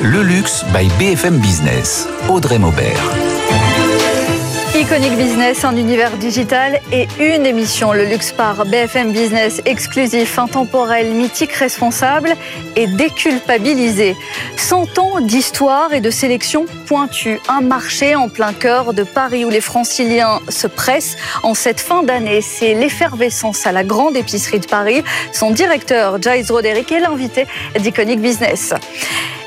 Le luxe by BFM Business. Audrey Maubert. Iconic Business, un univers digital et une émission, le luxe par BFM Business, exclusif, intemporel, mythique, responsable et déculpabilisé. 100 ans d'histoire et de sélection pointue. Un marché en plein cœur de Paris où les franciliens se pressent en cette fin d'année. C'est l'effervescence à la grande épicerie de Paris. Son directeur, Giles Roderick, est l'invité d'Iconic Business.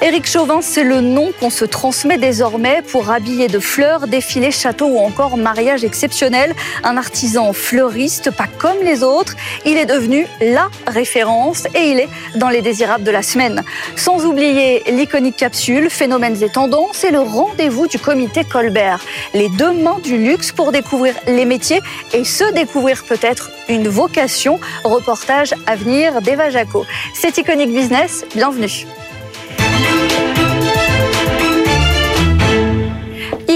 Éric Chauvin, c'est le nom qu'on se transmet désormais pour habiller de fleurs, défilés, châteaux ou encore mariage exceptionnel. Un artisan fleuriste, pas comme les autres. Il est devenu la référence et il est dans les désirables de la semaine. Sans oublier l'iconique capsule, phénomènes et tendances et le rendez-vous du comité Colbert. Les deux mains du luxe pour découvrir les métiers et se découvrir peut-être une vocation. Reportage à venir d'Eva Jaco. C'est Iconic Business, bienvenue.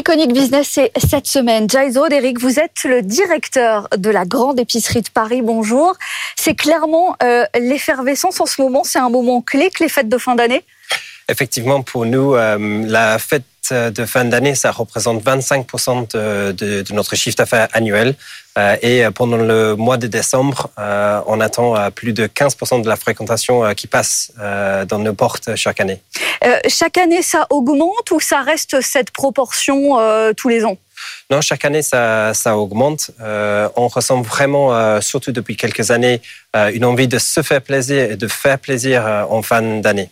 Iconic Business, c'est cette semaine. Jaizo, Eric, vous êtes le directeur de la grande épicerie de Paris. Bonjour. C'est clairement euh, l'effervescence en ce moment. C'est un moment clé que les fêtes de fin d'année? Effectivement, pour nous, euh, la fête de fin d'année, ça représente 25% de, de, de, notre chiffre d'affaires annuel. Euh, et pendant le mois de décembre, euh, on attend euh, plus de 15% de la fréquentation qui passe dans nos portes chaque année. chaque année, ça augmente ou ça reste cette proportion tous les ans? Non, chaque année, ça, ça augmente. Euh, on ressent vraiment, euh, surtout depuis quelques années, euh, une envie de se faire plaisir et de faire plaisir en fin d'année.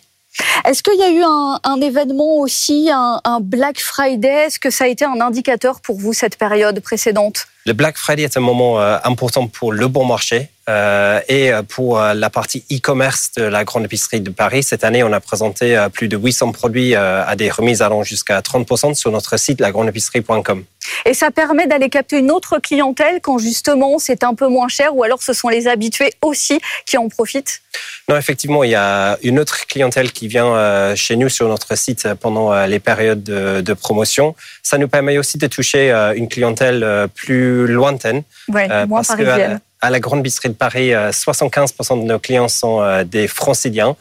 Est-ce qu'il y a eu un, un événement aussi, un, un Black Friday? Est-ce que ça a été un indicateur pour vous cette période précédente? Le Black Friday est un moment euh, important pour le bon marché euh, et pour euh, la partie e-commerce de la grande épicerie de Paris. Cette année, on a présenté plus de 800 produits à des remises allant jusqu'à 30% sur notre site lagrandeépicerie.com. Et ça permet d'aller capter une autre clientèle quand justement c'est un peu moins cher ou alors ce sont les habitués aussi qui en profitent? Non, effectivement, il y a une autre clientèle qui vient chez nous sur notre site pendant les périodes de, de promotion. Ça nous permet aussi de toucher une clientèle plus lointaine. Ouais, euh, moins parisienne à la Grande Bisserie de Paris, 75% euh, de nos clients sont euh, des franciliens.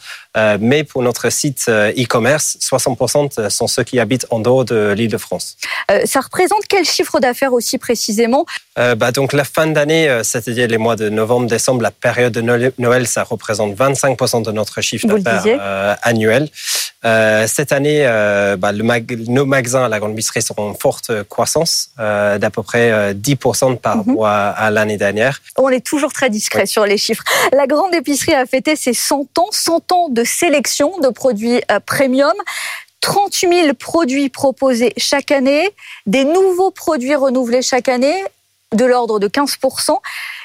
Mais pour notre site e-commerce, 60% sont ceux qui habitent en dehors de l'île de France. Ça représente quel chiffre d'affaires aussi précisément? Bah Donc la fin d'année, c'est-à-dire les mois de novembre, décembre, la période de Noël, ça représente 25% de notre chiffre d'affaires annuel. cette année, bah, le nos magasins à la Grande Bisserie seront en forte croissance, d'à peu près 10% par mhm. rapport à, l'année dernière est toujours très discret sur les chiffres. La grande épicerie a fêté ses 100 ans, 100 ans de sélection de produits euh, premium. 38 000 produits proposés chaque année, des nouveaux produits renouvelés chaque année, de l'ordre de 15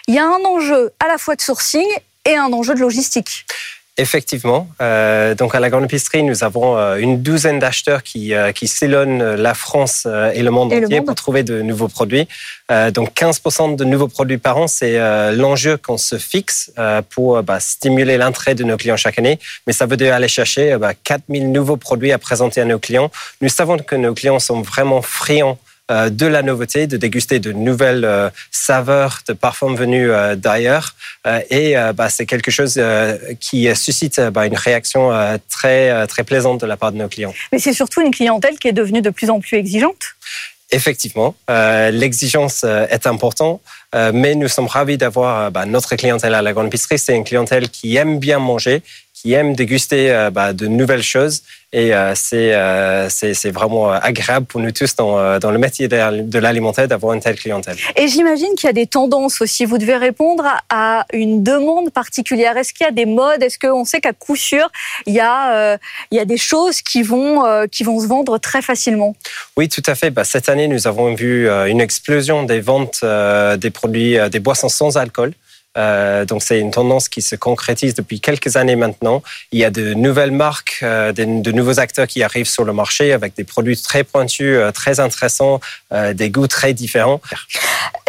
Il y a un enjeu à la fois de sourcing et un enjeu de logistique. Effectivement. Euh, donc à la grande épicerie, nous avons euh, une douzaine d'acheteurs qui, euh, qui sillonnent la France euh, et le monde entier pour trouver de nouveaux produits. Euh, donc 15% de nouveaux produits par an, c'est l'enjeu qu'on se fixe pour bah, stimuler l'entrée de nos clients chaque année. Mais ça veut dire aller chercher bah, 4000 nouveaux produits à présenter à nos clients. Nous savons que nos clients sont vraiment friands euh, de la nouveauté, de déguster de nouvelles euh, saveurs, de parfums venus euh, d'ailleurs. Et bah, c'est quelque chose qui suscite bah, une réaction très, très plaisante de la part de nos clients. Mais c'est surtout une clientèle qui est devenue de plus en plus exigeante? Effectivement, l'exigence est importante, mais nous sommes ravis d'avoir bah, notre clientèle à la grande épicerie. C'est une clientèle qui aime bien manger, qui aiment déguster euh, bah, de nouvelles choses. Et euh, euh, c'est vraiment agréable pour nous tous dans, dans le métier de l'alimentaire d'avoir une telle clientèle. Et j'imagine qu'il y a des tendances aussi. Vous devez répondre à une demande particulière. Est-ce qu'il y a des modes? Est-ce qu'on sait qu'à coup sûr, il y, a, il y a des choses qui vont, qui vont se vendre très facilement? Oui, tout à fait. Bah, cette année, nous avons vu une explosion des ventes des produits, des boissons sans alcool. Euh, donc c'est une tendance qui se concrétise depuis quelques années maintenant. Il y a de nouvelles marques, euh, de, nouveaux acteurs qui arrivent sur le marché avec des produits très pointus, euh, très intéressants, des goûts très différents.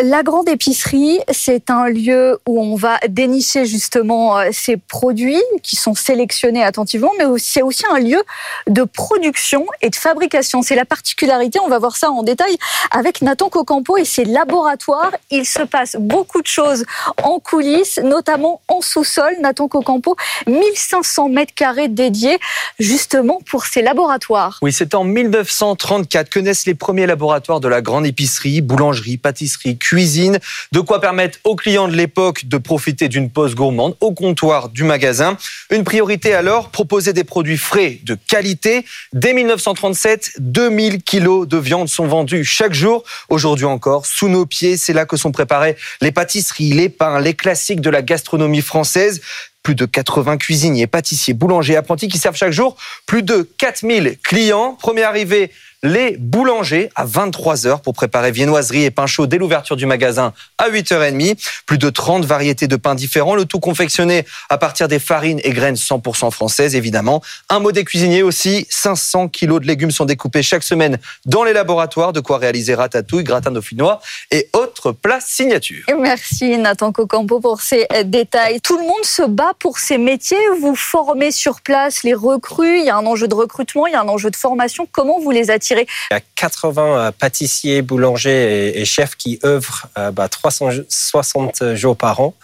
La grande épicerie, c'est un lieu où on va dénicher justement ces produits qui sont sélectionnés attentivement, mais c'est aussi un lieu de production et de fabrication. C'est la particularité, on va voir ça en détail avec Nathan Cocampo et ses laboratoires. Il se passe beaucoup de choses en cours notamment en sous-sol. Nathan Cocampo, 1500 mètres carrés dédiés justement pour ces laboratoires. Oui, c'est en 1934 que naissent les premiers laboratoires de la grande épicerie, boulangerie, pâtisserie, cuisine. De quoi permettre aux clients de l'époque de profiter d'une pause gourmande au comptoir du magasin. Une priorité alors, proposer des produits frais de qualité. Dès 1937, 2000 kilos de viande sont vendus chaque jour. Aujourd'hui encore, sous nos pieds, c'est là que sont préparés les pâtisseries, les pains, les classiques de la gastronomie française plus de 80 cuisiniers, pâtissiers, boulangers, apprentis qui servent chaque jour plus de 4000 clients. Première arrivée les boulangers à 23h pour préparer viennoiserie et pain chaud dès l'ouverture du magasin à 8h30. Plus de 30 variétés de pains différents, le tout confectionné à partir des farines et graines 100% françaises, évidemment. Un mot des cuisiniers aussi, 500 kilos de légumes sont découpés chaque semaine dans les laboratoires, de quoi réaliser ratatouille, gratin dauphinois et autres plats signatures. Merci Nathan Cocampo pour ces euh, détails. Tout le monde se bat pour ces métiers. Vous formez sur place les recrues, il y a un enjeu de recrutement, il y a un enjeu de formation. Comment vous les attirez? Il y a 80 euh, pâtissiers, boulangers et, chefs qui œuvrent 360 euh, bah, jours par an.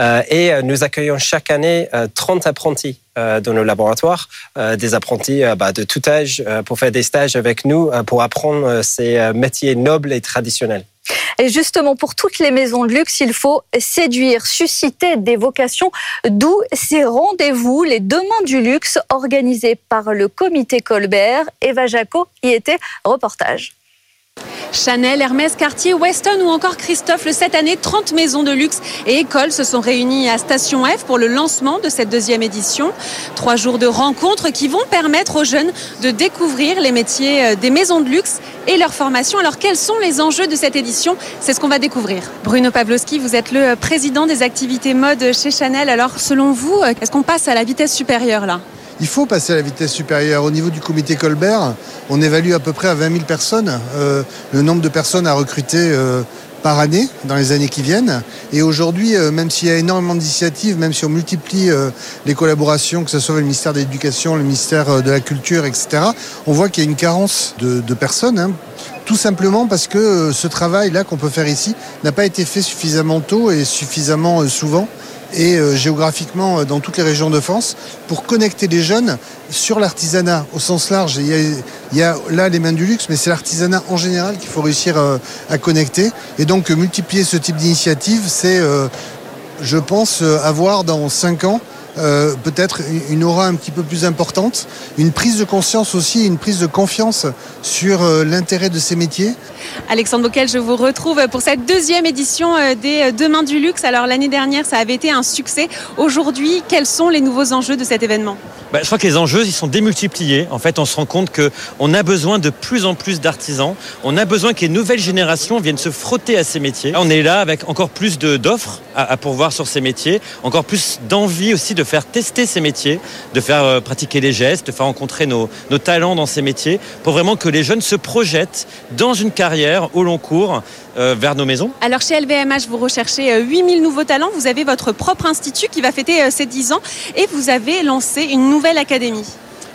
Euh, et nous accueillons chaque année 30 apprentis dans nos laboratoires, des apprentis bah, de tout âge pour faire des stages avec nous, pour apprendre ces métiers nobles et traditionnels. Et justement, pour toutes les maisons de luxe, il faut séduire, susciter des vocations, d'où ces rendez-vous, les Demain du luxe, organisés par le comité Colbert. Eva Jaco y était reportage. Chanel, Hermès, Cartier, Weston ou encore Christophe. Cette année, 30 maisons de luxe et écoles se sont réunies à Station F pour le lancement de cette deuxième édition. Trois jours de rencontres qui vont permettre aux jeunes de découvrir les métiers euh, des maisons de luxe et leur formation. Alors quels sont les enjeux de cette édition? C'est ce qu'on va découvrir. Bruno Pavlovski, vous êtes le président des activités mode chez Chanel. Alors selon vous, euh, est-ce qu'on passe à la vitesse supérieure là? Il faut passer à la vitesse supérieure. Au niveau du comité Colbert, on évalue à peu près à 20 000 personnes euh, le nombre de personnes à recruter euh, par année dans les années qui viennent. Et aujourd'hui, euh, même s'il y a énormément d'initiatives, même si on multiplie les collaborations, que ce soit le ministère de l'Éducation, le ministère de la Culture, etc., on voit qu'il y a une carence de, personnes. Hein. tout simplement parce que ce travail-là qu'on peut faire ici n'a pas été fait suffisamment tôt et suffisamment souvent et euh, géographiquement euh, dans toutes les régions de France pour connecter les jeunes sur l'artisanat au sens large. Il y, a, là les mains du luxe, mais c'est l'artisanat en général qu'il faut réussir euh, à connecter. Et donc multiplier ce type d'initiative, c'est, je pense, avoir dans cinq ans euh, peut-être une aura un petit peu plus importante, une prise de conscience aussi, une prise de confiance sur euh, l'intérêt de ces métiers. Alexandre Bockel, je vous retrouve pour cette deuxième édition euh, des Demain du Luxe. Alors l'année dernière, ça avait été un succès. Aujourd'hui, quels sont les nouveaux enjeux de cet événement? Bah, je crois que les enjeux, ils sont démultipliés. En fait, on se rend compte qu'on a besoin de plus en plus d'artisans. On a besoin que les nouvelles générations viennent se frotter à ces métiers. On est là avec encore plus d'offres à, pourvoir sur ces métiers, encore plus d'envie aussi de faire tester ces métiers, de faire euh, pratiquer les gestes, de faire rencontrer nos, nos talents dans ces métiers, pour vraiment que les jeunes se projettent dans une carrière au long cours euh, vers nos maisons. Alors chez LVMH, vous recherchez 8000 euh, nouveaux talents. Vous avez votre propre institut qui va fêter ses 10 ans et vous avez lancé une nouvelle académie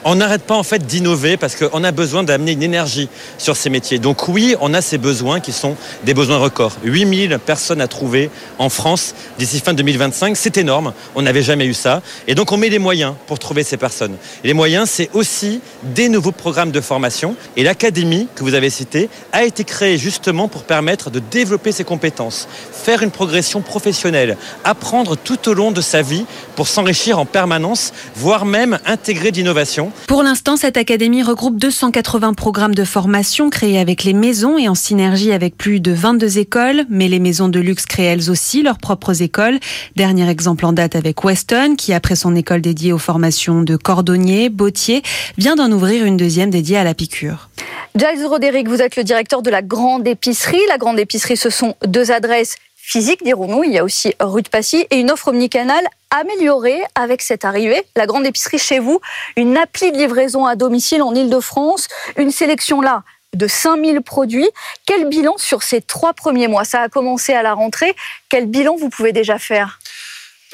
on n'arrête pas en fait d'innover parce qu'on a besoin d'amener une énergie sur ces métiers. Donc oui, on a ces besoins qui sont des besoins records. 8000 personnes à trouver en France d'ici fin 2025, c'est énorme. On n'avait jamais eu ça. Et donc on met les moyens pour trouver ces personnes. Et les moyens, c'est aussi des nouveaux programmes de formation. Et l'académie que vous avez citée a été créée justement pour permettre de développer ses compétences, faire une progression professionnelle, apprendre tout au long de sa vie pour s'enrichir en permanence, voire même intégrer d'innovation. Pour l'instant, cette académie regroupe 280 programmes de formation créés avec les maisons et en synergie avec plus de 22 écoles, mais les maisons de luxe créent elles aussi leurs propres écoles. Dernier exemple en date avec Weston, qui après son école dédiée aux formations de cordonniers, bottiers, vient d'en ouvrir une deuxième dédiée à la piqûre. Giles Roderick, vous êtes le directeur de la Grande Épicerie. La Grande Épicerie, ce sont deux adresses physiques, dirons-nous. Il y a aussi rue de Passy et une offre omnicanale améliorer avec cette arrivée. La grande épicerie chez vous, une appli de livraison à domicile en Ile-de-France, une sélection là de 5000 produits. Quel bilan sur ces trois premiers mois? Ça a commencé à la rentrée. Quel bilan vous pouvez déjà faire?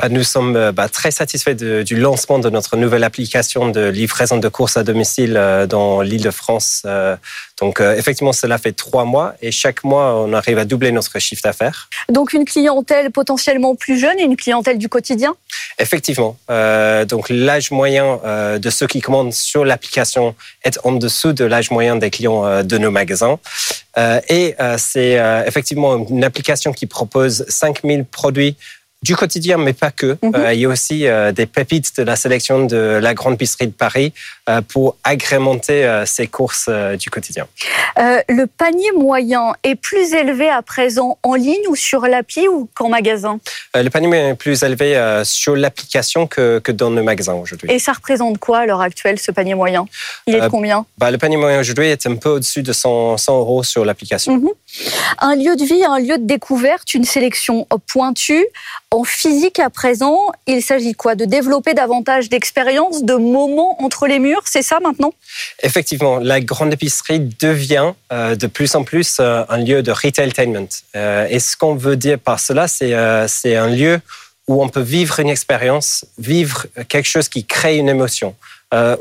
Nous sommes euh, bah, très satisfaits du lancement de notre nouvelle application de livraison de courses à domicile euh, dans l'île de France. Euh. Donc, effectivement, cela fait trois mois et chaque mois, on arrive à doubler notre chiffre d'affaires. Donc, une clientèle potentiellement plus jeune et une clientèle du quotidien? Effectivement. donc, l'âge moyen de ceux qui commandent sur l'application est en dessous de l'âge moyen des clients de nos magasins. et c'est effectivement une application qui propose 5000 produits du quotidien, mais pas que. Mhm. Euh, il y a aussi euh, des pépites de la sélection de la grande pisserie de Paris euh, pour agrémenter ces courses du quotidien. le panier moyen est plus élevé à présent en ligne ou sur l'appli ou qu'en magasin? Le panier moyen est plus élevé sur l'application que, que, dans nos magasins aujourd'hui. Et ça représente quoi à l'heure actuelle, ce panier moyen? Il est de combien? bah, Le panier moyen aujourd'hui est un peu au-dessus de 100, 100 euros sur l'application. Mhm. Un lieu de vie, un lieu de découverte, une sélection pointue en physique à présent, il s'agit quoi? De développer davantage d'expériences, de moments entre les murs, c'est ça maintenant? Effectivement, la grande épicerie devient euh, de plus en plus euh, un lieu de retailtainment. Euh, et ce qu'on veut dire par cela, c'est un lieu où on peut vivre une expérience, vivre quelque chose qui crée une émotion.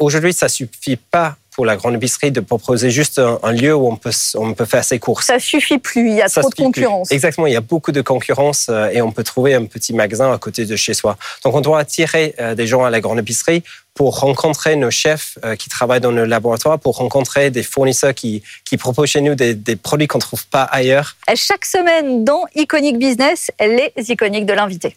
Aujourd'hui, ça suffit pas pour la grande épicerie de proposer juste un, lieu où on peut, on peut faire ses courses. Ça suffit plus, il y a trop de concurrence. Exactement, il y a beaucoup de concurrence euh, et on peut trouver un petit magasin à côté de chez soi. Donc on doit attirer euh, des gens à la grande épicerie pour rencontrer nos chefs euh, qui travaillent dans le laboratoire, pour rencontrer des fournisseurs qui, qui proposent chez nous des, des produits qu'on ne trouve pas ailleurs. Chaque semaine dans Iconic Business, les iconiques de l'invité.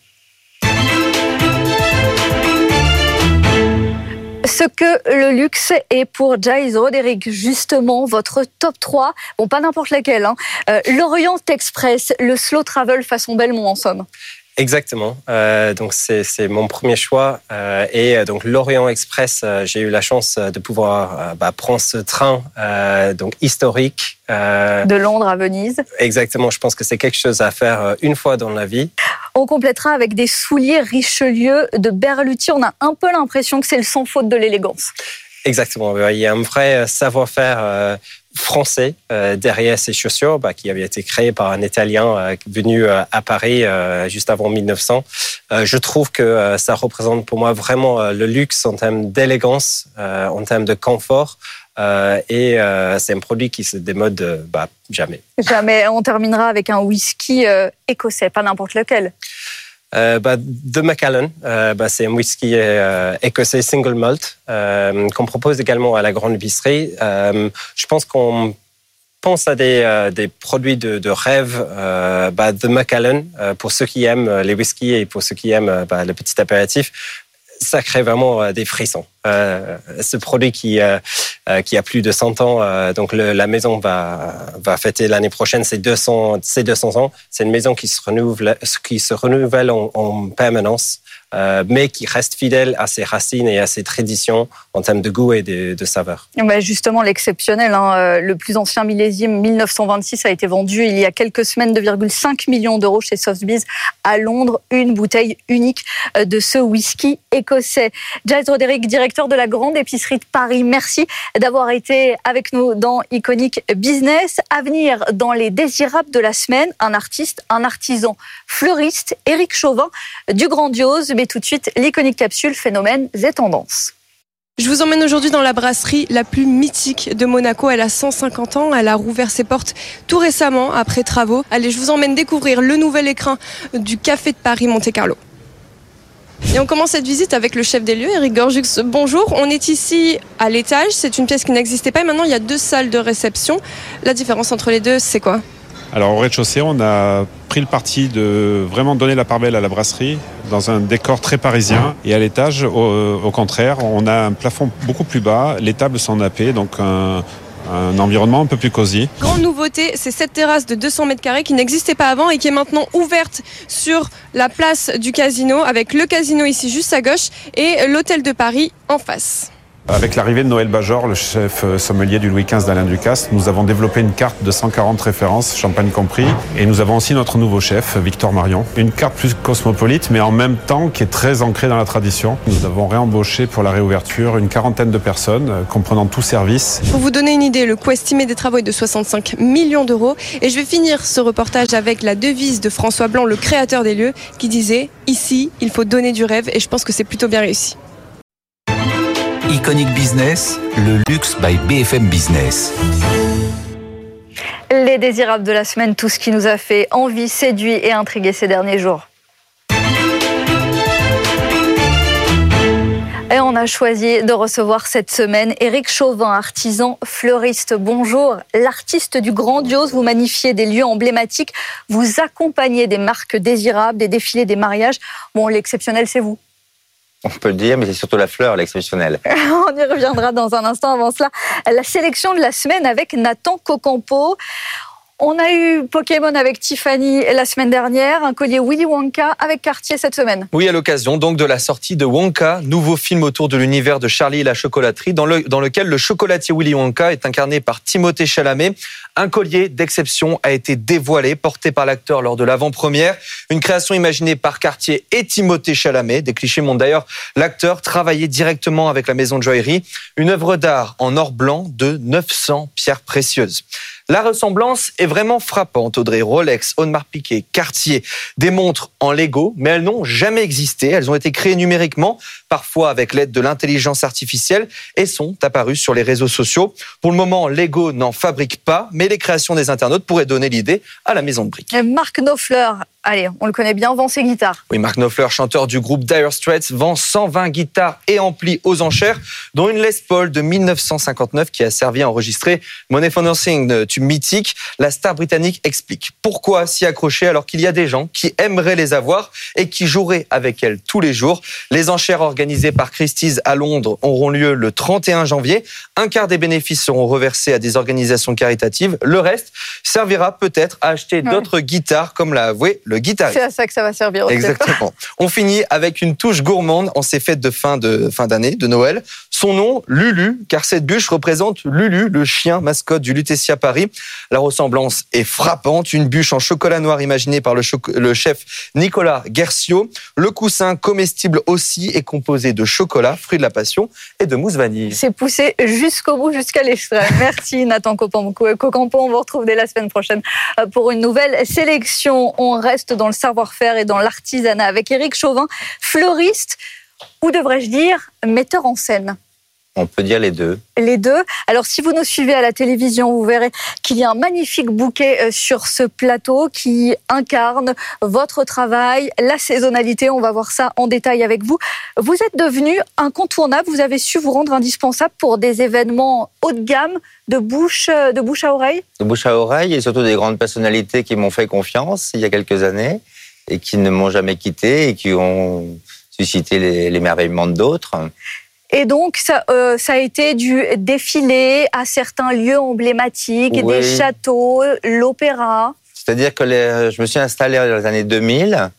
Ce que le luxe est pour Giles Roderick, justement, votre top 3, bon, pas n'importe lequel, hein. Euh, l'Orient Express, le slow travel façon Belmont en somme. Exactement. Euh, donc c'est mon premier choix euh, et donc l'Orient Express. J'ai eu la chance de pouvoir bah, prendre ce train donc historique de Londres à Venise. Exactement. Je pense que c'est quelque chose à faire une fois dans la vie. On complétera avec des souliers Richelieu de Berluti. On a un peu l'impression que c'est le sans faute de l'élégance. Exactement. Il y a un vrai savoir-faire euh, français euh, derrière ces chaussures, bah, qui avait été créé par un Italien euh, venu à Paris juste avant 1900. Je trouve que ça représente pour moi vraiment le luxe en termes d'élégance, en termes de confort. Euh, et euh, c'est un produit qui se démode euh, bah, jamais. Jamais. On terminera avec un whisky écossais, pas n'importe lequel. Bah, de Macallan, bah, c'est un whisky écossais single malt qu'on propose également à la grande épicerie. je pense qu'on pense à des, des produits de, de rêve bah, de Macallan pour ceux qui aiment les whiskies et pour ceux qui aiment bah, le petit apéritif ça crée vraiment euh, des frissons. Euh, ce produit qui euh, qui a plus de 100 ans, donc la maison va va fêter l'année prochaine ses 200 ses 200 ans. C'est une maison qui se renouvelle qui se renouvelle en permanence. Euh, mais qui reste fidèle à ses racines et à ses traditions en termes de goût et de, saveur. Bah, justement, l'exceptionnel, hein, euh, le plus ancien millésime 1926 a été vendu il y a quelques semaines, 2,5 millions d'euros chez Sotheby's à Londres, une bouteille unique euh, de ce whisky écossais. Giles Roderick, directeur de la grande épicerie de Paris, merci d'avoir été avec nous dans Iconic Business. À venir dans les désirables de la semaine, un artiste, un artisan fleuriste, Éric Chauvin du Grandiose tout de suite l'iconique capsule phénomènes et tendances. Je vous emmène aujourd'hui dans la brasserie la plus mythique de Monaco. Elle a 150 ans. Elle a rouvert ses portes tout récemment après travaux. Allez, je vous emmène découvrir le nouvel écrin du Café de Paris Monte Carlo. Et on commence cette visite avec le chef des lieux, Eric Gorjux. Bonjour, on est ici à l'étage. C'est une pièce qui n'existait pas et maintenant il y a deux salles de réception. La différence entre les deux, c'est quoi? Alors au rez-de-chaussée, on a pris le parti de vraiment donner la part belle à la brasserie dans un décor très parisien. Et à l'étage, au, contraire, on a un plafond beaucoup plus bas, les tables sont nappées, donc un, environnement un peu plus cosy. Grande nouveauté, c'est cette terrasse de 200 mètres carrés qui n'existait pas avant et qui est maintenant ouverte sur la place du casino avec le casino ici juste à gauche et l'hôtel de Paris en face. Avec l'arrivée de Noël Bajor, le chef euh, sommelier du Louis XV d'Alain Ducasse, nous avons développé une carte de 140 références, champagne compris. Et nous avons aussi notre nouveau chef, Victor Marion. Une carte plus cosmopolite, mais en même temps qui est très ancrée dans la tradition. Nous avons réembauché pour la réouverture une quarantaine de personnes, euh, comprenant tout service. Pour vous donner une idée, le coût estimé des travaux est de 65 millions d'euros. Et je vais finir ce reportage avec la devise de François Blanc, le créateur des lieux, qui disait Ici, il faut donner du rêve. Et je pense que c'est plutôt bien réussi. Iconic Business, le luxe by BFM Business. Les désirables de la semaine, tout ce qui nous a fait envie, séduit et intrigué ces derniers jours. Et on a choisi de recevoir cette semaine Éric Chauvin, artisan fleuriste. Bonjour, l'artiste du grandiose, vous magnifiez des lieux emblématiques, vous accompagnez des marques désirables, des défilés, des mariages. Bon, l'exceptionnel, c'est vous. On peut le dire, mais c'est surtout la fleur, l'exceptionnelle. On y reviendra dans un instant. Avant cela, la sélection de la semaine avec Nathan Cocampo. On a eu Pokémon avec Tiffany la semaine dernière, un collier Willy Wonka avec Cartier cette semaine. Oui, à l'occasion donc de la sortie de Wonka, nouveau film autour de l'univers de Charlie et la chocolaterie, dans, le, dans lequel le chocolatier Willy Wonka est incarné par Timothée Chalamet. Un collier d'exception a été dévoilé, porté par l'acteur lors de l'avant-première. Une création imaginée par Cartier et Timothée Chalamet. Des clichés montrent d'ailleurs l'acteur travailler directement avec la maison de joaillerie. Une œuvre d'art en or blanc de 900 pierres précieuses. La ressemblance est vraiment frappante. Audrey, Rolex, Audemars Piguet, Cartier, des montres en Lego, mais elles n'ont jamais existé. Elles ont été créées numériquement, parfois avec l'aide de l'intelligence artificielle, et sont apparues sur les réseaux sociaux. Pour le moment, Lego n'en fabrique pas, mais les créations des internautes pourraient donner l'idée à la maison de briques. Marc Knopfler, allez, on le connaît bien, vend ses guitares. Oui, Mark Knopfler, chanteur du groupe Dire Straits, vend 120 guitares et amplis aux enchères, dont une Les Paul de 1959 qui a servi à enregistrer Money for Nothing, tube mythique. La star britannique explique pourquoi s'y accrocher alors qu'il y a des gens qui aimeraient les avoir et qui joueraient avec elles tous les jours. Les enchères organisées par Christie's à Londres auront lieu le 31 janvier. Un quart des bénéfices seront reversés à des organisations caritatives. Le reste servira peut-être à acheter d'autres guitares, comme l'a avoué le guitariste. C'est à ça que ça va servir. Exactement. On finit avec une touche gourmande en ces fêtes de fin de fin d'année, de Noël. Son nom, Lulu, car cette bûche représente Lulu, le chien mascotte du Lutetia Paris. La ressemblance est frappante. Une bûche en chocolat noir imaginée par le, le chef Nicolas Guercio. Le coussin comestible aussi est composé de chocolat, fruit de la passion, et de mousse vanille. C'est poussé jusqu'au bout, jusqu'à l'extrême. Merci Nathan Cocampo. On vous retrouve dès la semaine prochaine euh, pour une nouvelle sélection. On reste dans le savoir-faire et dans l'artisanat avec Éric Chauvin, fleuriste, ou devrais-je dire metteur en scène. On peut dire les deux. Les deux. Alors, si vous nous suivez à la télévision, vous verrez qu'il y a un magnifique bouquet euh, sur ce plateau qui incarne votre travail, la saisonnalité. On va voir ça en détail avec vous. Vous êtes devenu incontournable. Vous avez su vous rendre indispensable pour des événements haut de gamme, de bouche, euh, de bouche à oreille? De bouche à oreille et surtout des grandes personnalités qui m'ont fait confiance il y a quelques années et qui ne m'ont jamais quitté et qui ont suscité l'émerveillement d'autres. Et donc, ça, euh, ça, a été du défilé à certains lieux emblématiques, des châteaux, l'opéra. C'est-à-dire que je me suis installé dans les années 2000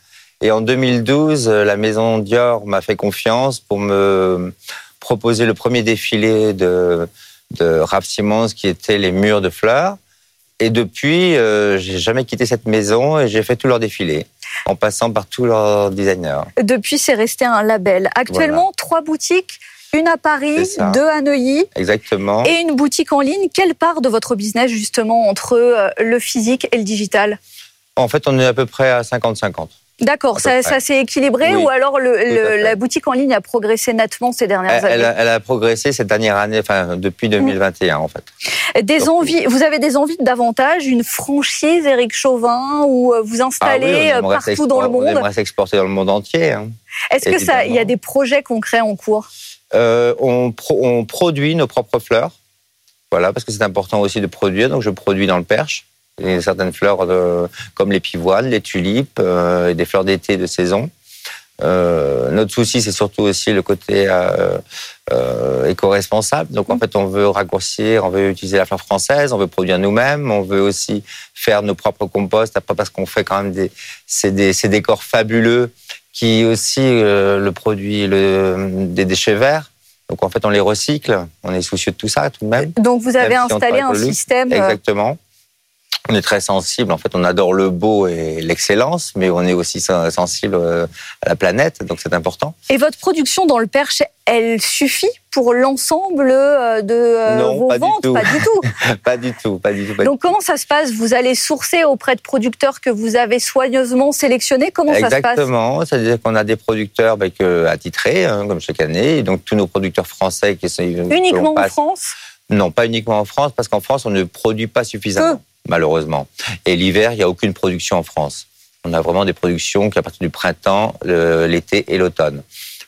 et en 2012, la maison Dior m'a fait confiance pour me proposer le premier défilé de, de Raph Simons qui était les murs de fleurs. Et depuis, euh, j'ai jamais quitté cette maison et j'ai fait tout leur défilé en passant par tous leurs designers. Depuis, c'est resté un label. Actuellement, trois boutiques une à Paris, deux à Neuilly. Exactement. Et une boutique en ligne. Quelle part de votre business, justement, entre euh, le physique et le digital? En fait, on est à peu près à 50-50. D'accord, ça, s'est équilibré ou alors la boutique en ligne a progressé nettement ces dernières années? elle a, progressé cette dernière année, enfin depuis 2021 en fait. Des envies, vous avez des envies davantage, une franchise Eric Chauvin ou euh, vous installez ah euh, partout dans le monde On aimerait s'exporter dans le monde entier. Hein. Est-ce que ça, il y a des projets concrets en cours? Euh, on, on, produit nos propres fleurs. Voilà, parce que c'est important aussi de produire. Donc, je produis dans le Perche. Et certaines fleurs de, comme les pivoines, les tulipes, euh, et des fleurs d'été de saison. Euh, notre souci, c'est surtout aussi le côté éco-responsable. Donc, en fait, on veut raccourcir, on veut utiliser la fleur française, on veut produire nous-mêmes, on veut aussi faire nos propres composts. Après, parce qu'on fait quand même des, c'est des, ces décors fabuleux qui aussi euh, le produit le, des déchets verts. Donc en fait, on les recycle. On est soucieux de tout ça tout de même. Donc vous avez installé un système. Exactement on est très sensible. En fait, on adore le beau et l'excellence, mais on est aussi sensible euh, à la planète, donc c'est important. Et votre production dans le Perche, elle suffit pour l'ensemble euh, de euh, vos ventes? Pas du tout. pas du tout, pas du tout. donc comment ça se passe? Vous allez sourcer auprès de producteurs que vous avez soigneusement sélectionnés? Comment ça se passe? Exactement. C'est-à-dire qu'on a des producteurs bah, attitrés, hein, comme chaque année, et donc tous nos producteurs français qui sont uniquement en France? Non, pas uniquement en France, parce qu'en France, on ne produit pas suffisamment malheureusement. Et l'hiver, il n'y a aucune production en France. On a vraiment des productions qui à partir du printemps, l'été et l'automne.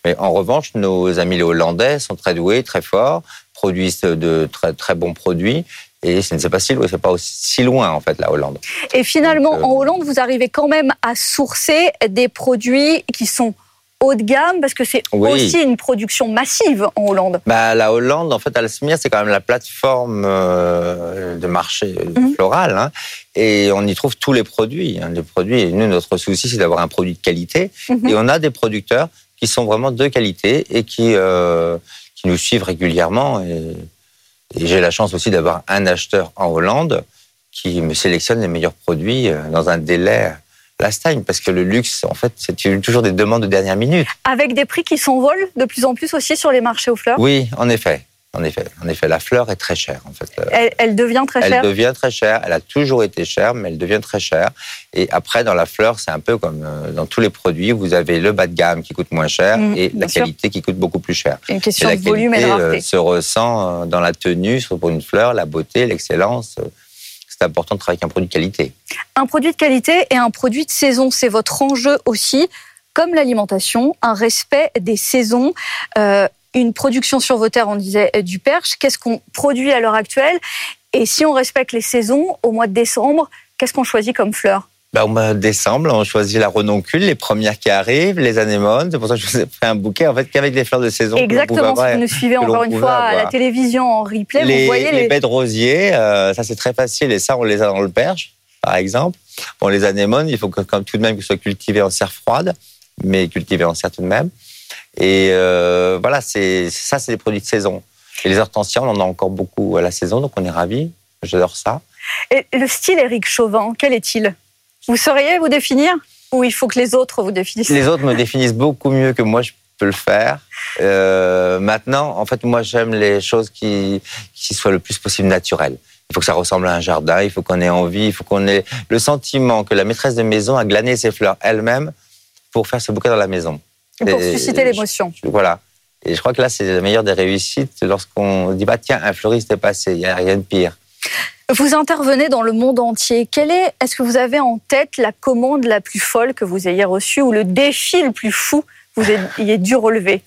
Mais en revanche, nos amis les Hollandais sont très doués, très forts, produisent de très, très bons produits. Et ce n'est pas si loin, c'est pas aussi si loin en fait la Hollande. Et finalement, euh, en Hollande, vous arrivez quand même à sourcer des produits qui sont haut de gamme parce que c'est aussi une production massive en Hollande. Bah, la Hollande, en fait, Alsmir, c'est quand même la plateforme euh, de marché mhm. floral. Hein, et on y trouve tous les produits. Hein, les produits. Et nous, notre souci, c'est d'avoir un produit de qualité. Mhm. Et on a des producteurs qui sont vraiment de qualité et qui, euh, qui nous suivent régulièrement. Et, et j'ai la chance aussi d'avoir un acheteur en Hollande qui me sélectionne les meilleurs produits euh, dans un délai last time, parce que le luxe, en fait, c'est toujours des demandes de dernière minute. Avec des prix qui s'envolent de plus en plus aussi sur les marchés aux fleurs Oui, en effet. En effet, en effet, la fleur est très chère. En fait. Elle, devient très chère. Elle devient très chère. Elle a toujours été chère, mais elle devient très chère. Et après, dans la fleur, c'est un peu comme euh, dans tous les produits. Vous avez le bas de gamme qui coûte moins cher mmh, et la qualité qui coûte beaucoup plus cher. Une question de volume et de rareté. Euh, se ressent euh, dans la tenue, pour une fleur, la beauté, l'excellence c'est important de travailler avec un produit de qualité. Un produit de qualité et un produit de saison, c'est votre enjeu aussi, comme l'alimentation, un respect des saisons. Euh, une production sur vos terres, on disait euh, du perche. Qu'est-ce qu'on produit à l'heure actuelle? Et si on respecte les saisons, au mois de décembre, qu'est-ce qu'on choisit comme fleurs bah, au mois de décembre, on choisit la renoncule, les premières qui arrivent, les anémones. C'est pour ça que je vous ai fait un bouquet, en fait, qu'avec les fleurs de saison. Exactement, si vous nous suivez encore une fois à la télévision en replay, les, vous voyez les... les baies de rosier, euh, ça c'est très facile, et ça on les a dans le perche, par exemple. Bon, les anémones, il faut que, comme tout de même qu'ils soient cultivés en serre froide, mais cultivés en serre tout de même. Et euh, voilà, c'est ça, c'est des produits de saison. Et les hortensias, on en a encore beaucoup à la saison, donc on est ravis. J'adore ça. Et le style Éric Chauvin, quel est-il? Vous sauriez vous définir ou il faut que les autres vous définissent Les autres me définissent beaucoup mieux que moi je peux le faire. Euh, maintenant, en fait, moi j'aime les choses qui, qui soient le plus possible naturelles. Il faut que ça ressemble à un jardin, il faut qu'on ait envie, il faut qu'on ait le sentiment que la maîtresse de maison a glané ses fleurs elle-même pour faire ce bouquet dans la maison. pour susciter l'émotion. Voilà. Et je crois que là, c'est la meilleure des réussites lorsqu'on dit bah tiens, un fleuriste est passé, il n'y a rien de pire. Vous intervenez dans le monde entier. Quelle est, est-ce que vous avez en tête la commande la plus folle que vous ayez reçue ou le défi le plus fou que vous ayez dû relever?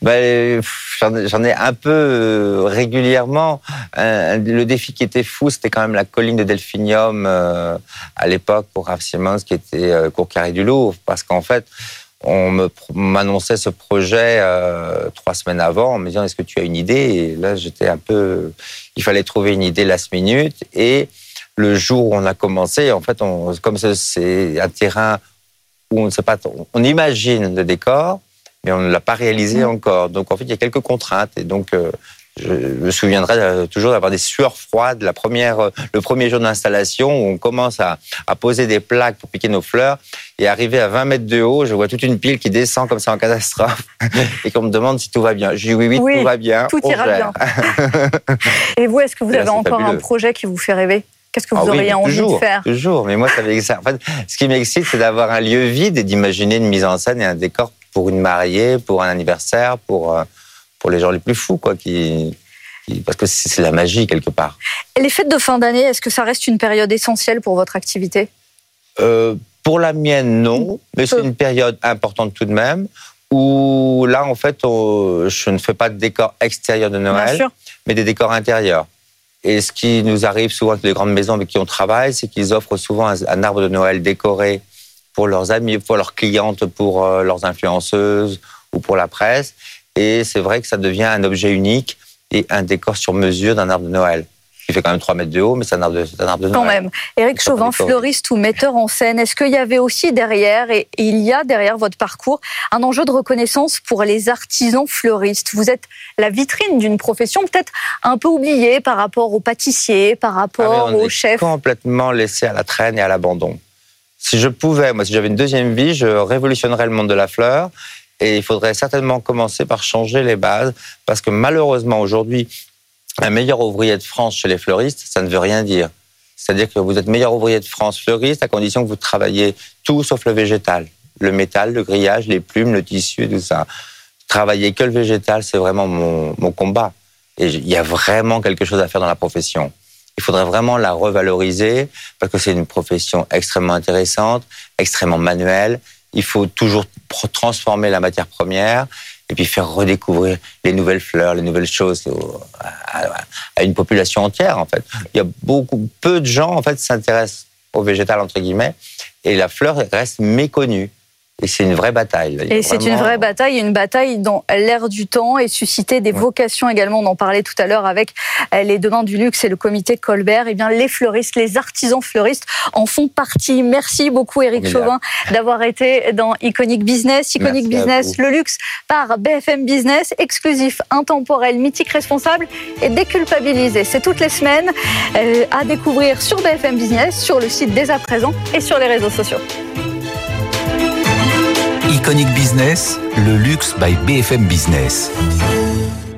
Ben, J'en ai un peu euh, régulièrement. le défi qui était fou, c'était quand même la colline de Delphinium euh, à l'époque pour Raph Simmons, qui était euh, court carré du Louvre, parce qu'en fait, on m'annonçait ce projet euh, trois semaines avant en me disant est-ce que tu as une idée? Et là, j'étais un peu. Il fallait trouver une idée last minute. Et le jour où on a commencé, en fait, on, comme c'est un terrain où on ne sait pas, on imagine le décor, mais on ne l'a pas réalisé mmh. encore. Donc, en fait, il y a quelques contraintes. Et donc, euh, je me souviendrai euh, toujours d'avoir des sueurs froides la première, euh, le premier jour d'installation où on commence à, à, poser des plaques pour piquer nos fleurs et arrivé à 20 mètres de haut, je vois toute une pile qui descend comme ça en catastrophe et qu'on me demande si tout va bien. Je dis oui, oui, tout va bien. Tout ira bien. et vous, est-ce que vous avez encore un projet qui vous fait rêver? Qu'est-ce que vous ah auriez envie de faire? Toujours, mais moi, ça En fait, ce qui m'excite, c'est d'avoir un lieu vide et d'imaginer une mise en scène et un décor pour une mariée, pour un anniversaire, pour euh, pour les gens les plus fous, quoi, qui, parce que c'est la magie quelque part. Et les fêtes de fin d'année, est-ce que ça reste une période essentielle pour votre activité? Euh, Pour la mienne, non, mais c'est une période importante tout de même. Où là, en fait, je ne fais pas de décor extérieur de Noël, mais des décors intérieurs. Et ce qui nous arrive souvent avec les grandes maisons avec qui on travaille, c'est qu'ils offrent souvent un, arbre de Noël décoré pour leurs amis, pour leurs clientes, pour euh, leurs influenceuses ou pour la presse. Et c'est vrai que ça devient un objet unique et un décor sur mesure d'un arbre de Noël. qui fait quand même 3 mètres de haut, mais c'est un arbre de, un arbre de Quand même. Éric Chauvin, fleuriste ou metteur en scène, est-ce qu'il y avait aussi derrière, et il y a derrière votre parcours, un enjeu de reconnaissance pour les artisans fleuristes? Vous êtes la vitrine d'une profession peut-être un peu oubliée par rapport aux pâtissiers, par rapport ah, aux chefs. Complètement laissé à la traîne et à l'abandon. Si je pouvais, moi, si j'avais une deuxième vie, je révolutionnerais le monde de la fleur. Et il faudrait certainement commencer par changer les bases, parce que malheureusement aujourd'hui, un meilleur ouvrier de France chez les fleuristes, ça ne veut rien dire. C'est-à-dire que vous êtes meilleur ouvrier de France fleuriste à condition que vous travaillez tout sauf le végétal. Le métal, le grillage, les plumes, le tissu tout ça. Travailler que le végétal, c'est vraiment mon, mon combat. Et il y a vraiment quelque chose à faire dans la profession. Il faudrait vraiment la revaloriser parce que c'est une profession extrêmement intéressante, extrêmement manuelle. Il faut toujours transformer la matière première et puis faire redécouvrir les nouvelles fleurs, les nouvelles choses à une population entière en fait. Il y a beaucoup peu de gens en fait s'intéressent au végétal entre guillemets et la fleur reste méconnue. Et c'est une vraie bataille. Et c'est une vraie bataille, une bataille dans l'air du temps et susciter des vocations également. On en parlait tout à l'heure avec euh, les Demain du Luxe et le comité Colbert. Et eh bien, les fleuristes, les artisans fleuristes en font partie. Merci beaucoup, Éric Chauvin, d'avoir été dans Iconic Business. Iconic Business, le luxe par BFM Business, exclusif, intemporel, mythique, responsable et déculpabilisé. C'est toutes les semaines euh, à découvrir sur BFM Business, sur le site dès à présent et sur les réseaux sociaux. Iconic Business, le luxe by BFM Business.